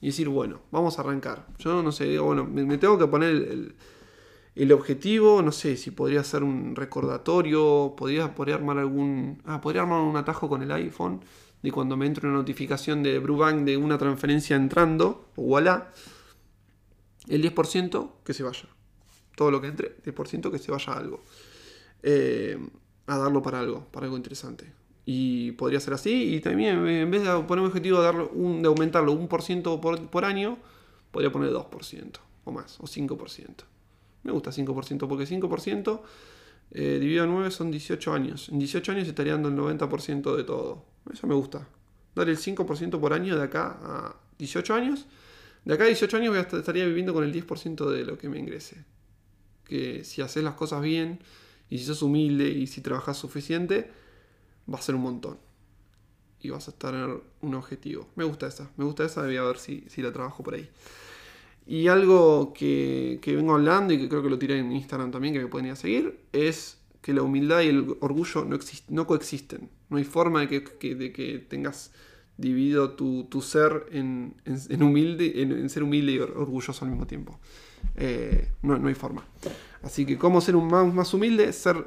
y decir, bueno, vamos a arrancar. Yo no sé, bueno, me, tengo que poner el, el, objetivo, no sé si podría ser un recordatorio, podría, podría armar algún... Ah, podría armar un atajo con el iPhone de cuando me entre una notificación de Brubank de una transferencia entrando, o voilà, el 10% que se vaya. Todo lo que entre, 10% que se vaya a algo. Eh, a darlo para algo, para algo interesante. Y podría ser así. Y también, en vez de poner un objetivo de, un, de aumentarlo un por ciento por año, podría poner 2% o más, o 5%. Me gusta 5% porque 5% eh, dividido a 9 son 18 años. En 18 años estaría dando el 90% de todo. Eso me gusta. Dar el 5% por año de acá a 18 años. De acá a 18 años estaría viviendo con el 10% de lo que me ingrese. Que si haces las cosas bien y si sos humilde y si trabajas suficiente, va a ser un montón. Y vas a en un objetivo. Me gusta esa, me gusta esa, voy a ver si, si la trabajo por ahí. Y algo que, que, vengo hablando y que creo que lo tiré en Instagram también, que me pueden ir a seguir, es que la humildad y el orgullo no, no coexisten. No hay forma de que, de que tengas dividido tu, tu ser en, en, humilde, en, ser humilde y orgulloso al mismo tiempo. Eh, no, no, hay forma. Así que, ¿cómo ser un más, más humilde? Ser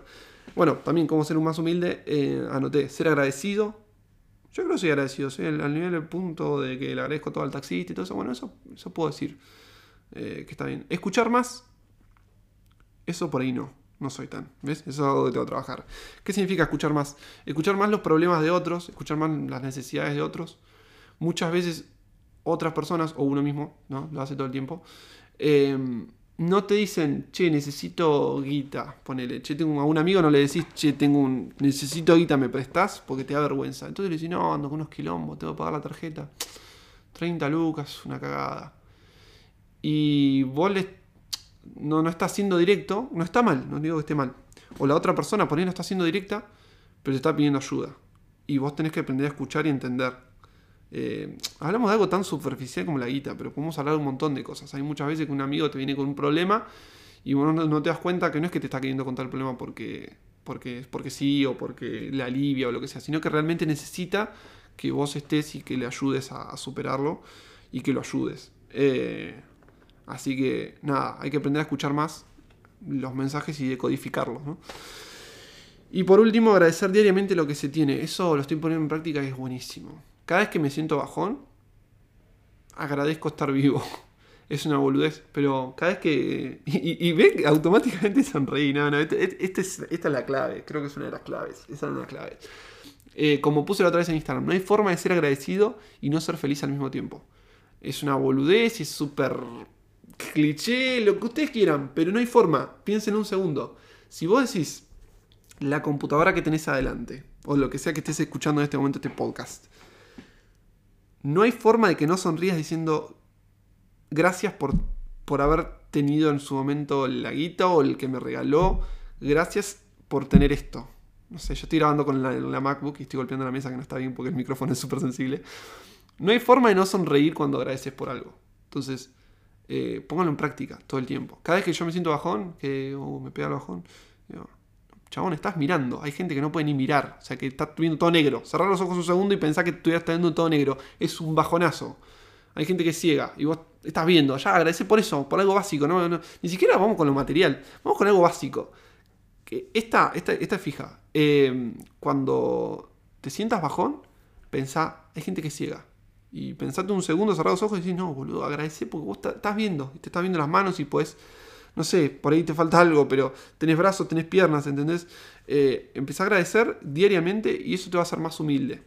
bueno, también como ser un más humilde, eh, anoté ser agradecido. Yo creo que soy agradecido, al, nivel del punto de que le agradezco todo al taxista y todo eso. Bueno, eso, eso puedo decir eh, que está bien. Escuchar más, eso por ahí no, no soy tan. ¿Ves? Eso es algo que tengo que trabajar. ¿Qué significa escuchar más? Escuchar más los problemas de otros, escuchar más las necesidades de otros. Muchas veces otras personas, o uno mismo, ¿no? Lo hace todo el tiempo. Eh, no te dicen, che, necesito guita, ponele, che, tengo a un amigo no le decís, che, tengo un, necesito guita, ¿me prestás? Porque te da vergüenza. Entonces le decís, no, ando con unos quilombos, tengo que pagar la tarjeta. 30 lucas, una cagada. Y vos le, no, no está siendo directo, no está mal, no digo que esté mal. O la otra persona, por ahí no está siendo directa, pero te está pidiendo ayuda. Y vos tenés que aprender a escuchar y entender. Eh, hablamos de algo tan superficial como la guita, pero podemos hablar de un montón de cosas. Hay muchas veces que un amigo te viene con un problema y vos no, te das cuenta que no es que te está queriendo contar el problema porque, porque, porque sí o porque le alivia o lo que sea, sino que realmente necesita que vos estés y que le ayudes a, superarlo y que lo ayudes. Eh, así que nada, hay que aprender a escuchar más los mensajes y decodificarlos. Y por último, agradecer diariamente lo que se tiene. Eso lo estoy poniendo en práctica y es buenísimo. Cada vez que me siento bajón, agradezco estar vivo. Es una boludez, pero cada vez que. Y, ve que automáticamente sonreí. No, no, este, este, este es, esta es la clave. Creo que es una de las claves. Esa es una de las claves. Eh, como puse la otra vez en Instagram, no hay forma de ser agradecido y no ser feliz al mismo tiempo. Es una boludez, es súper cliché, lo que ustedes quieran, pero no hay forma. Piensen un segundo. Si vos decís la computadora que tenés adelante, o lo que sea que estés escuchando en este momento este podcast, no hay forma de que no sonrías diciendo gracias por, por haber tenido en su momento la guita o el que me regaló. Gracias por tener esto. No sé, yo estoy grabando con la, MacBook y estoy golpeando la mesa que no está bien porque el micrófono es súper sensible. No hay forma de no sonreír cuando agradeces por algo. Entonces, eh, pónganlo en práctica todo el tiempo. Cada vez que yo me siento bajón, que me pega el bajón, digo, chabón, estás mirando. Hay gente que no puede ni mirar. O sea, que está viendo todo negro. Cerrar los ojos un segundo y pensar que estuvieras viendo todo negro. Es un bajonazo. Hay gente que ciega y vos estás viendo. Ya agradece por eso, por algo básico. ¿no? ni siquiera vamos con lo material. Vamos con algo básico. Que esta, esta, esta fija. Eh, cuando te sientas bajón, pensá, hay gente que ciega. Y pensate un segundo, cerrar los ojos y decís, no, boludo, agradece porque vos estás viendo. Y te estás viendo las manos y puedes no sé, por ahí te falta algo, pero tenés brazos, tenés piernas, ¿entendés? Eh, empezá a agradecer diariamente y eso te va a hacer más humilde.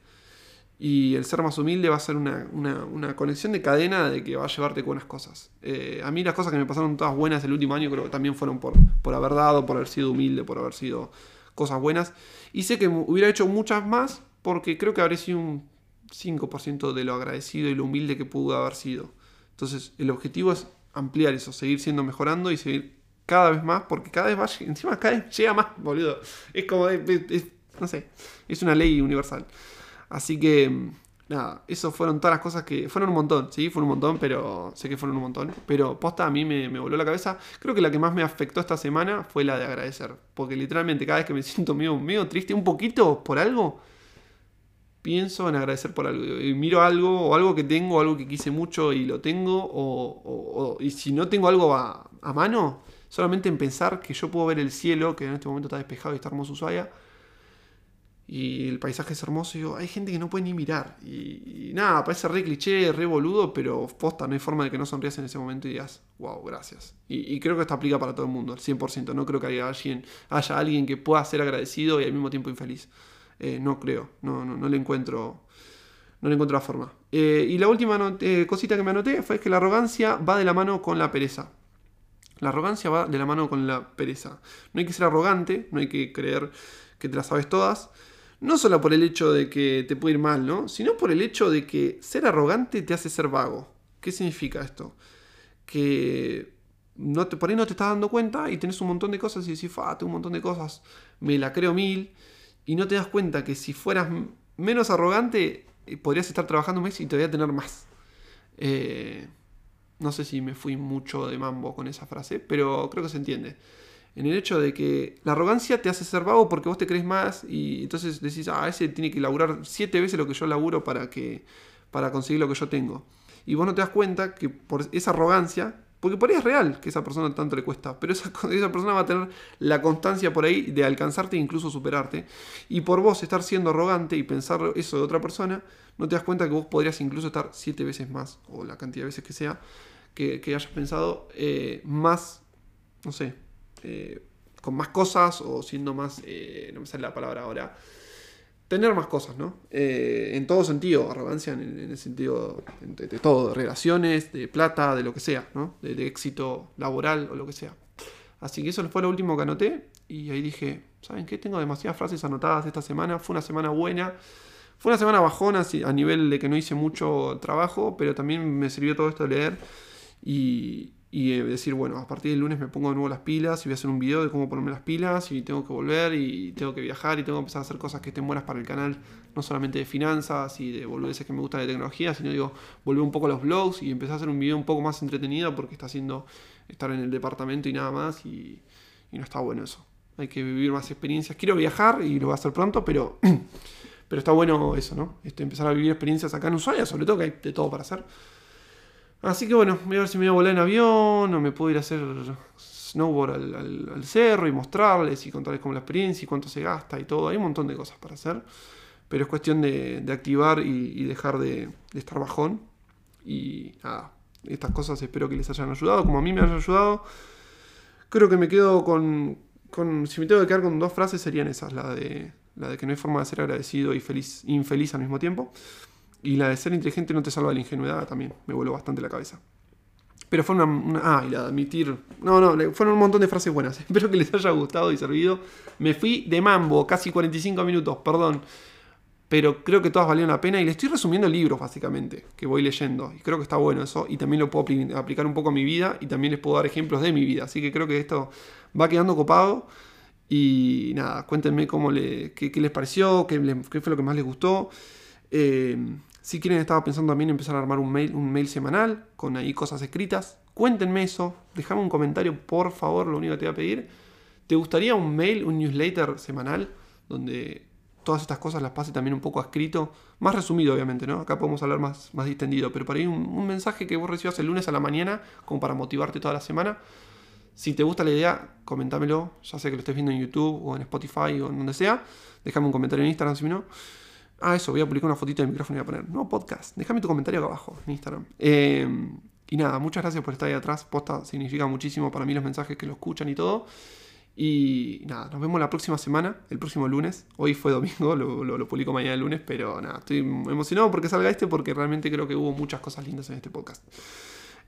Y el ser más humilde va a ser una, conexión de cadena de que va a llevarte unas cosas. Eh, a mí las cosas que me pasaron todas buenas el último año creo que también fueron por, por haber dado, por haber sido humilde, por haber sido cosas buenas. Y sé que hubiera hecho muchas más porque creo que habría sido un 5% de lo agradecido y lo humilde que pudo haber sido. Entonces el objetivo es ampliar eso, seguir siendo mejorando y seguir cada vez más, porque cada vez va, encima cada vez llega más, boludo. Es como, no sé, es una ley universal. Así que, nada, eso fueron todas las cosas que, fueron un montón, sí, fueron un montón, pero sé que fueron un montón. Pero posta a mí me, me voló la cabeza. Creo que la que más me afectó esta semana fue la de agradecer, porque literalmente cada vez que me siento medio, medio triste, un poquito por algo, pienso en agradecer por algo. Y miro algo, o algo que tengo, algo que quise mucho y lo tengo, o, y si no tengo algo a, mano, solamente en pensar que yo puedo ver el cielo, que en este momento está despejado y está hermoso Ushuaia, y el paisaje es hermoso, y digo, hay gente que no puede ni mirar. Y, nada, parece re cliché, re boludo, pero posta, no hay forma de que no sonrías en ese momento y digas, wow, gracias. Y, creo que esto aplica para todo el mundo, al 100%. No creo que haya alguien, haya alguien que pueda ser agradecido y al mismo tiempo infeliz. Eh, no creo, no, no, le encuentro. No le encuentro la forma. Eh, y la última eh, cosita que me anoté fue que la arrogancia va de la mano con la pereza. La arrogancia va de la mano con la pereza. No hay que ser arrogante, no hay que creer que te las sabes todas. No solo por el hecho de que te puede ir mal, ¿no? Sino por el hecho de que ser arrogante te hace ser vago. ¿Qué significa esto? Que no te, por ahí no te estás dando cuenta y tenés un montón de cosas y decís, fa, tengo un montón de cosas, me la creo mil y no te das cuenta que si fueras menos arrogante, eh, podrías estar trabajando un mes y todavía tener más. Eh, no sé si me fui mucho de mambo con esa frase, pero creo que se entiende. En el hecho de que la arrogancia te hace ser vago porque vos te crees más y entonces decís, ah, ese tiene que laburar siete veces lo que yo laburo para, que, para conseguir lo que yo tengo. Y vos no te das cuenta que por esa arrogancia porque por ahí es real que esa persona tanto le cuesta, pero esa, esa, persona va a tener la constancia por ahí de alcanzarte e incluso superarte. Y por vos estar siendo arrogante y pensar eso de otra persona, no te das cuenta que vos podrías incluso estar siete veces más, o la cantidad de veces que sea, que, hayas pensado, eh, más, no sé, eh, con más cosas o siendo más, eh, no me sale la palabra ahora, tener más cosas, ¿no? Eh, en todo sentido, arrogancia en, el sentido de, todo, de relaciones, de plata, de lo que sea, ¿no? De, éxito laboral o lo que sea. Así que eso fue lo último que anoté y ahí dije, ¿saben qué? Tengo demasiadas frases anotadas esta semana, fue una semana buena. Fue una semana bajona a nivel de que no hice mucho trabajo, pero también me sirvió todo esto de leer y, y eh, decir, bueno, a partir del lunes me pongo de nuevo las pilas y voy a hacer un video de cómo ponerme las pilas y tengo que volver y tengo que viajar y tengo que empezar a hacer cosas que estén buenas para el canal, no solamente de finanzas y de boludeces que me gustan de tecnología, sino digo, volver un poco a los blogs y empezar a hacer un video un poco más entretenido porque está haciendo estar en el departamento y nada más y, no está bueno eso. Hay que vivir más experiencias. Quiero viajar y lo voy a hacer pronto, pero, pero está bueno eso, ¿no? Este, empezar a vivir experiencias acá en Ushuaia, sobre todo que hay de todo para hacer. Así que bueno, voy a ver si me voy a volar en avión o me puedo ir a hacer snowboard al, cerro y mostrarles y contarles cómo la experiencia y cuánto se gasta y todo. Hay un montón de cosas para hacer. Pero es cuestión de, activar y, dejar de, estar bajón. Y nada, estas cosas espero que les hayan ayudado, como a mí me han ayudado. Creo que me quedo con, con, Si me tengo que quedar con dos frases serían esas, la de, la de que no hay forma de ser agradecido y feliz, infeliz al mismo tiempo. Y la de ser inteligente no te salva de la ingenuidad también, me vuelvo bastante la cabeza. Pero fue una, Ah, y la de admitir... No, no, fueron un montón de frases buenas. Espero que les haya gustado y servido. Me fui de mambo, casi 45 minutos, perdón. Pero creo que todas valieron la pena y le estoy resumiendo libros básicamente que voy leyendo. Y creo que está bueno eso. Y también lo puedo aplicar un poco a mi vida y también les puedo dar ejemplos de mi vida. Así que creo que esto va quedando copado. Y nada, cuéntenme cómo le, qué, les pareció, qué, qué, fue lo que más les gustó. Eh, si quieren, estaba pensando también empezar a armar un mail, un mail semanal con ahí cosas escritas. Cuéntenme eso, déjame un comentario, por favor, lo único que te voy a pedir. ¿Te gustaría un mail, un newsletter semanal donde todas estas cosas las pase también un poco escrito? Más resumido, obviamente, ¿no? Acá podemos hablar más, más distendido, pero por ahí un, mensaje que vos recibas el lunes a la mañana, como para motivarte toda la semana. Si te gusta la idea, coméntamelo, ya sé que lo estés viendo en YouTube o en Spotify o en donde sea. Déjame un comentario en Instagram si no. Ah, eso, voy a publicar una fotito de micrófono y voy a poner, no, podcast. Déjame tu comentario acá abajo en Instagram. Eh, y nada, muchas gracias por estar ahí atrás. Posta significa muchísimo para mí los mensajes que lo escuchan y todo. Y nada, nos vemos la próxima semana, el próximo lunes. Hoy fue domingo, lo, publico mañana el lunes, pero nada, estoy emocionado porque salga este porque realmente creo que hubo muchas cosas lindas en este podcast.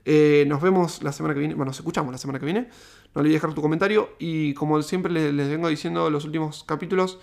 Eh, nos vemos la semana que viene, bueno, nos escuchamos la semana que viene. No olvides dejar tu comentario y como siempre les, vengo diciendo en los últimos capítulos,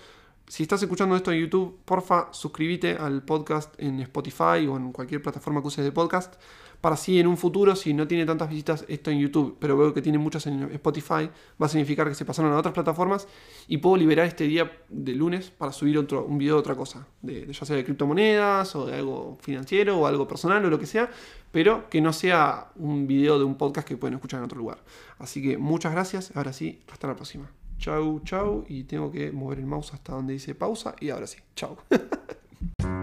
si estás escuchando esto en YouTube, porfa, suscríbete al podcast en Spotify o en cualquier plataforma que uses de podcast. Para así en un futuro, si no tiene tantas visitas esto en YouTube, pero veo que tiene muchas en Spotify, va a significar que se pasaron a otras plataformas y puedo liberar este día de lunes para subir otro, un video de otra cosa, de, ya sea de criptomonedas o de algo financiero o algo personal o lo que sea, pero que no sea un video de un podcast que pueden escuchar en otro lugar. Así que muchas gracias, ahora sí, hasta la próxima. Chau, chau. Y tengo que mover el mouse hasta donde dice pausa. Y ahora sí, chau.